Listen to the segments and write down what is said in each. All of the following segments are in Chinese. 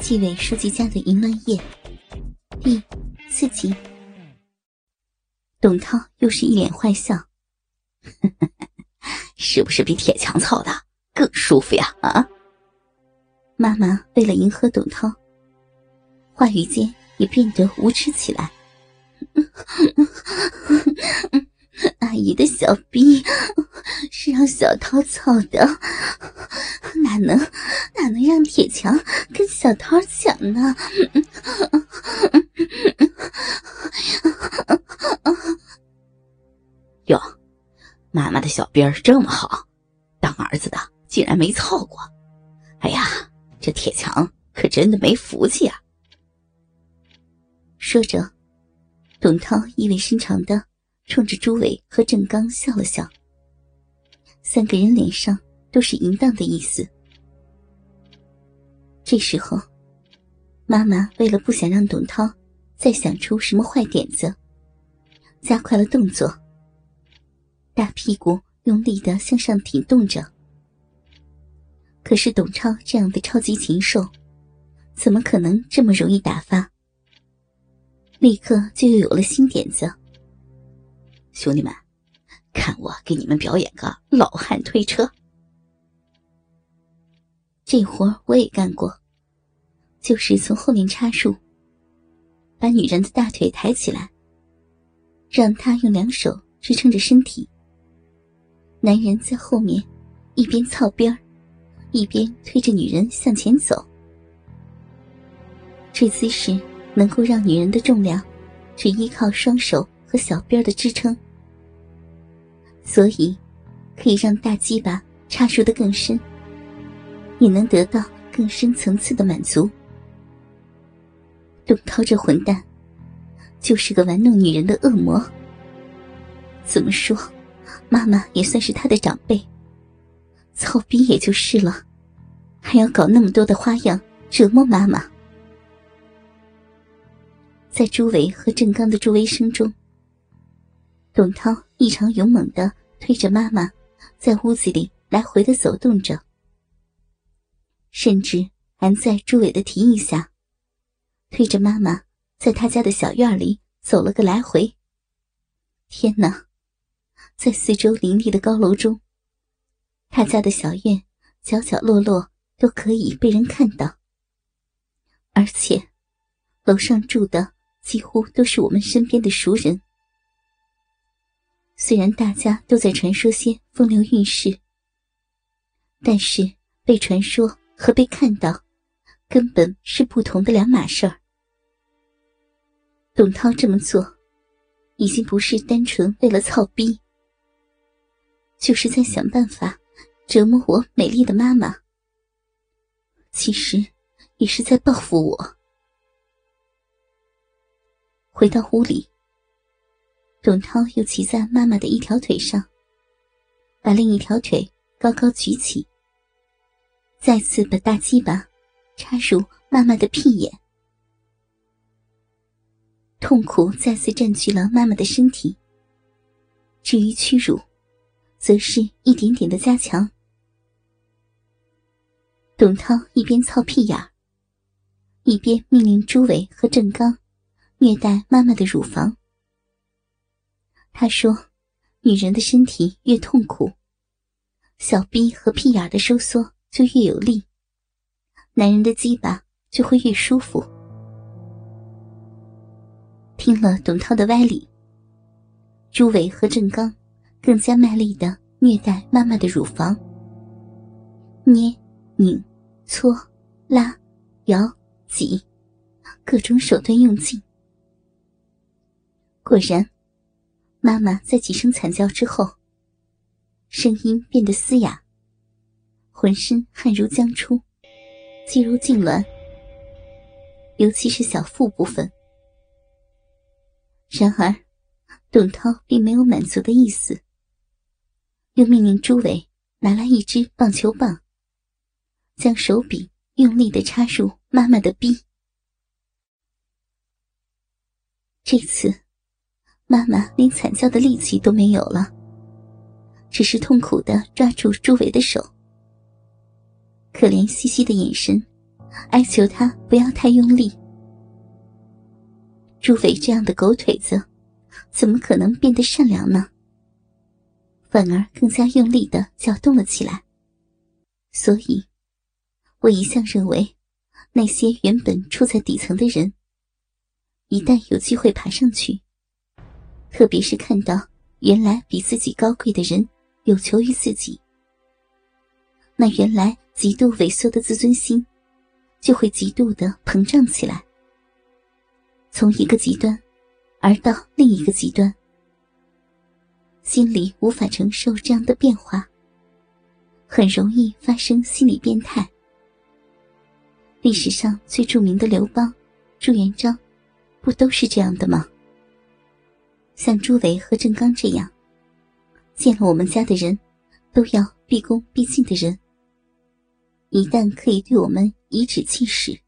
纪委书记家的淫乱夜第四集，董涛又是一脸坏笑，是不是比铁墙操的更舒服呀？啊！妈妈为了迎合董涛，话语间也变得无耻起来。阿姨的小逼是让小涛操的，哪能哪能让铁强跟小涛抢呢？哟，妈妈的小兵儿这么好，当儿子的竟然没操过。哎呀，这铁强可真的没福气啊！说着，董涛意味深长的。冲着朱伟和郑刚笑了笑，三个人脸上都是淫荡的意思。这时候，妈妈为了不想让董涛再想出什么坏点子，加快了动作，大屁股用力的向上挺动着。可是董超这样的超级禽兽，怎么可能这么容易打发？立刻就又有了新点子。兄弟们，看我给你们表演个老汉推车。这活我也干过，就是从后面插入，把女人的大腿抬起来，让她用两手支撑着身体，男人在后面一边操边，一边推着女人向前走。这姿势能够让女人的重量只依靠双手。和小边的支撑，所以可以让大鸡巴插入的更深，也能得到更深层次的满足。董涛这混蛋，就是个玩弄女人的恶魔。怎么说，妈妈也算是他的长辈，操逼也就是了，还要搞那么多的花样折磨妈妈。在朱伟和郑刚的助威声中。董涛异常勇猛的推着妈妈，在屋子里来回的走动着，甚至还在朱伟的提议下，推着妈妈在他家的小院里走了个来回。天哪，在四周林立的高楼中，他家的小院角角落落都可以被人看到，而且楼上住的几乎都是我们身边的熟人。虽然大家都在传说些风流韵事，但是被传说和被看到，根本是不同的两码事儿。董涛这么做，已经不是单纯为了操逼，就是在想办法折磨我美丽的妈妈。其实，也是在报复我。回到屋里。董涛又骑在妈妈的一条腿上，把另一条腿高高举起，再次把大鸡巴插入妈妈的屁眼，痛苦再次占据了妈妈的身体。至于屈辱，则是一点点的加强。董涛一边操屁眼一边命令朱伟和郑刚虐待妈妈的乳房。他说：“女人的身体越痛苦，小臂和屁眼的收缩就越有力，男人的鸡巴就会越舒服。”听了董涛的歪理，朱伟和郑刚更加卖力的虐待妈妈的乳房，捏、拧、搓、拉、摇、挤，各种手段用尽。果然。妈妈在几声惨叫之后，声音变得嘶哑，浑身汗如浆出，肌肉痉挛，尤其是小腹部分。然而，董涛并没有满足的意思，又命令朱伟拿来一支棒球棒，将手柄用力的插入妈妈的逼。这次。妈妈连惨叫的力气都没有了，只是痛苦的抓住朱伟的手，可怜兮兮的眼神，哀求他不要太用力。朱伟这样的狗腿子，怎么可能变得善良呢？反而更加用力的搅动了起来。所以，我一向认为，那些原本处在底层的人，一旦有机会爬上去，特别是看到原来比自己高贵的人有求于自己，那原来极度萎缩的自尊心，就会极度的膨胀起来。从一个极端，而到另一个极端，心里无法承受这样的变化，很容易发生心理变态。历史上最著名的刘邦、朱元璋，不都是这样的吗？像朱伟和郑刚这样，见了我们家的人，都要毕恭毕敬的人，一旦可以对我们颐指气使，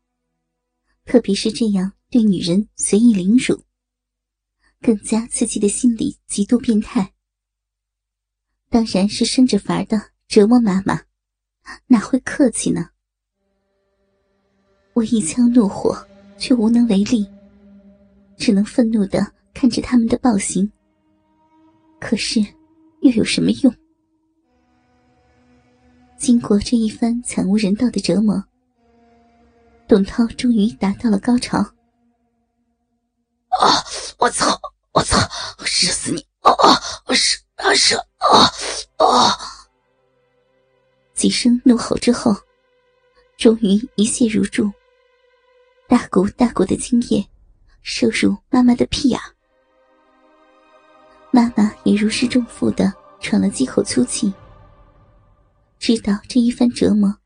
特别是这样。对女人随意凌辱，更加刺激的心理极度变态，当然是生着法儿的折磨妈妈，哪会客气呢？我一腔怒火却无能为力，只能愤怒的看着他们的暴行。可是又有什么用？经过这一番惨无人道的折磨，董涛终于达到了高潮。啊！我操！我操！射死你！啊啊！射啊射啊啊！几声怒吼之后，终于一泻如注，大股大股的精液射入妈妈的屁眼。妈妈也如释重负的喘了几口粗气，知道这一番折磨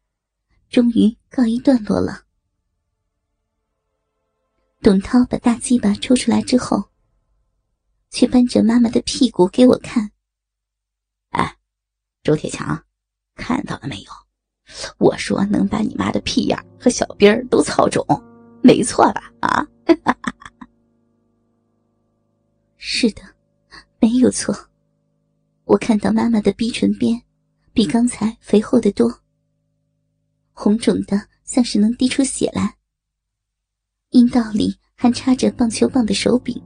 终于告一段落了。董涛把大鸡巴抽出来之后，却扳着妈妈的屁股给我看。哎，周铁强，看到了没有？我说能把你妈的屁眼和小兵儿都操肿，没错吧？啊，是的，没有错。我看到妈妈的逼唇边比刚才肥厚的多，红肿的像是能滴出血来。阴道里还插着棒球棒的手柄。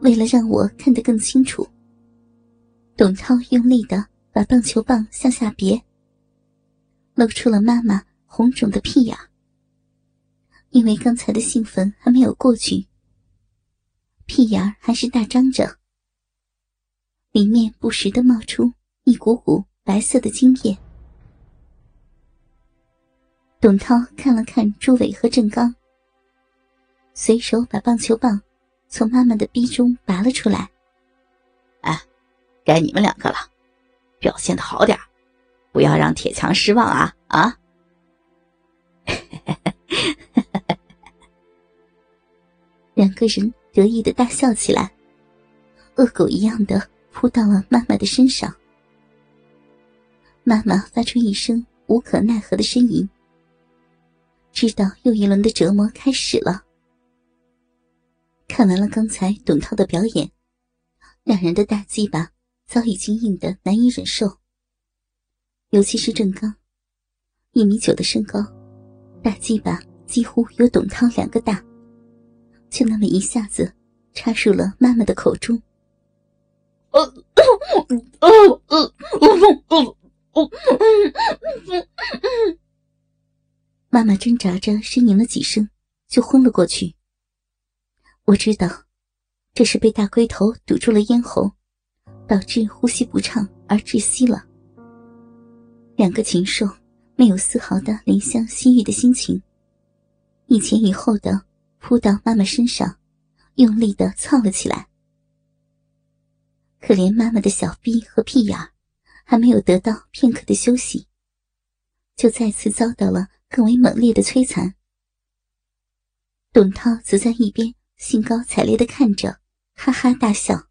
为了让我看得更清楚，董涛用力的把棒球棒向下别，露出了妈妈红肿的屁眼。因为刚才的兴奋还没有过去，屁眼还是大张着，里面不时的冒出一股股白色的精液。董涛看了看朱伟和郑刚。随手把棒球棒从妈妈的逼中拔了出来。哎，该你们两个了，表现的好点不要让铁强失望啊啊！两个人得意的大笑起来，恶狗一样的扑到了妈妈的身上。妈妈发出一声无可奈何的呻吟，知道又一轮的折磨开始了。看完了刚才董涛的表演，两人的大鸡巴早已经硬得难以忍受。尤其是郑刚，一米九的身高，大鸡巴几乎有董涛两个大，就那么一下子插入了妈妈的口中。呃呃呃呃呃妈妈挣扎着呻吟了几声，就昏了过去。我知道，这是被大龟头堵住了咽喉，导致呼吸不畅而窒息了。两个禽兽没有丝毫的怜香惜玉的心情，一前一后的扑到妈妈身上，用力的操了起来。可怜妈妈的小臂和屁眼还没有得到片刻的休息，就再次遭到了更为猛烈的摧残。董涛则在一边。兴高采烈的看着，哈哈大笑。